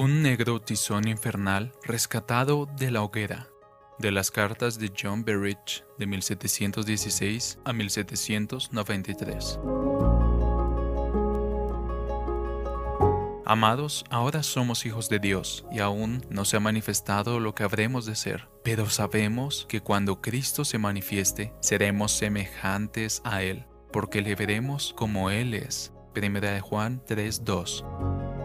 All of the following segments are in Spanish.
Un negro tizón infernal rescatado de la hoguera. De las cartas de John Berridge de 1716 a 1793. Amados, ahora somos hijos de Dios y aún no se ha manifestado lo que habremos de ser, pero sabemos que cuando Cristo se manifieste seremos semejantes a Él, porque le veremos como Él es. Primera de Juan 3:2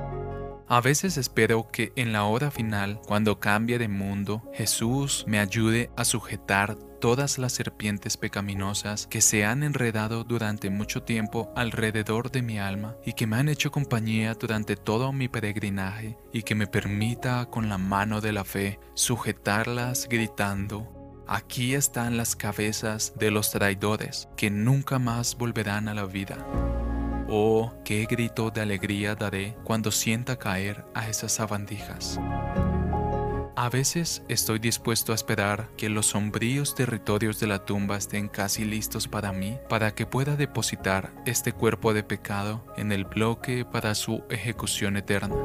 a veces espero que en la hora final, cuando cambie de mundo, Jesús me ayude a sujetar todas las serpientes pecaminosas que se han enredado durante mucho tiempo alrededor de mi alma y que me han hecho compañía durante todo mi peregrinaje y que me permita con la mano de la fe sujetarlas gritando, aquí están las cabezas de los traidores que nunca más volverán a la vida. Oh, qué grito de alegría daré cuando sienta caer a esas sabandijas. A veces estoy dispuesto a esperar que los sombríos territorios de la tumba estén casi listos para mí, para que pueda depositar este cuerpo de pecado en el bloque para su ejecución eterna.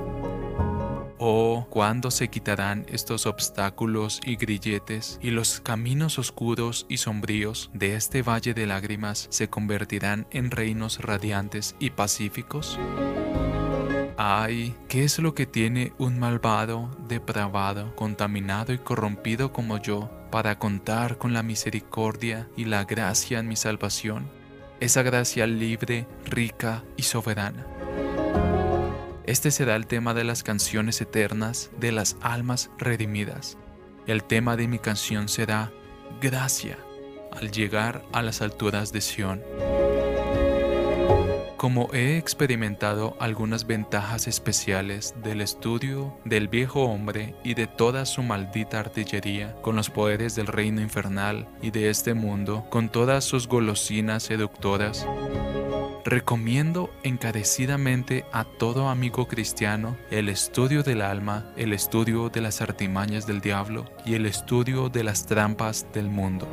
Oh, ¿cuándo se quitarán estos obstáculos y grilletes y los caminos oscuros y sombríos de este valle de lágrimas se convertirán en reinos radiantes y pacíficos? Ay, ¿qué es lo que tiene un malvado, depravado, contaminado y corrompido como yo para contar con la misericordia y la gracia en mi salvación? Esa gracia libre, rica y soberana. Este será el tema de las canciones eternas de las almas redimidas. El tema de mi canción será gracia al llegar a las alturas de Sión. Como he experimentado algunas ventajas especiales del estudio del viejo hombre y de toda su maldita artillería, con los poderes del reino infernal y de este mundo, con todas sus golosinas seductoras, Recomiendo encarecidamente a todo amigo cristiano el estudio del alma, el estudio de las artimañas del diablo y el estudio de las trampas del mundo.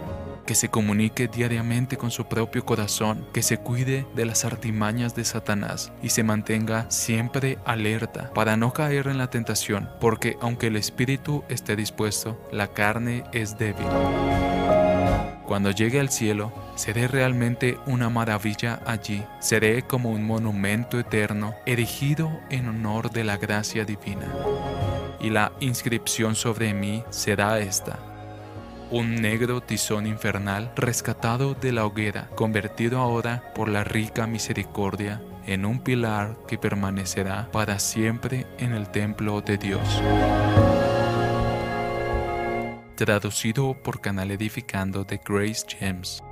Que se comunique diariamente con su propio corazón, que se cuide de las artimañas de Satanás y se mantenga siempre alerta para no caer en la tentación, porque aunque el espíritu esté dispuesto, la carne es débil. Cuando llegue al cielo, seré realmente una maravilla allí. Seré como un monumento eterno erigido en honor de la gracia divina. Y la inscripción sobre mí será esta. Un negro tizón infernal rescatado de la hoguera, convertido ahora por la rica misericordia en un pilar que permanecerá para siempre en el templo de Dios traducido por Canal Edificando de Grace James.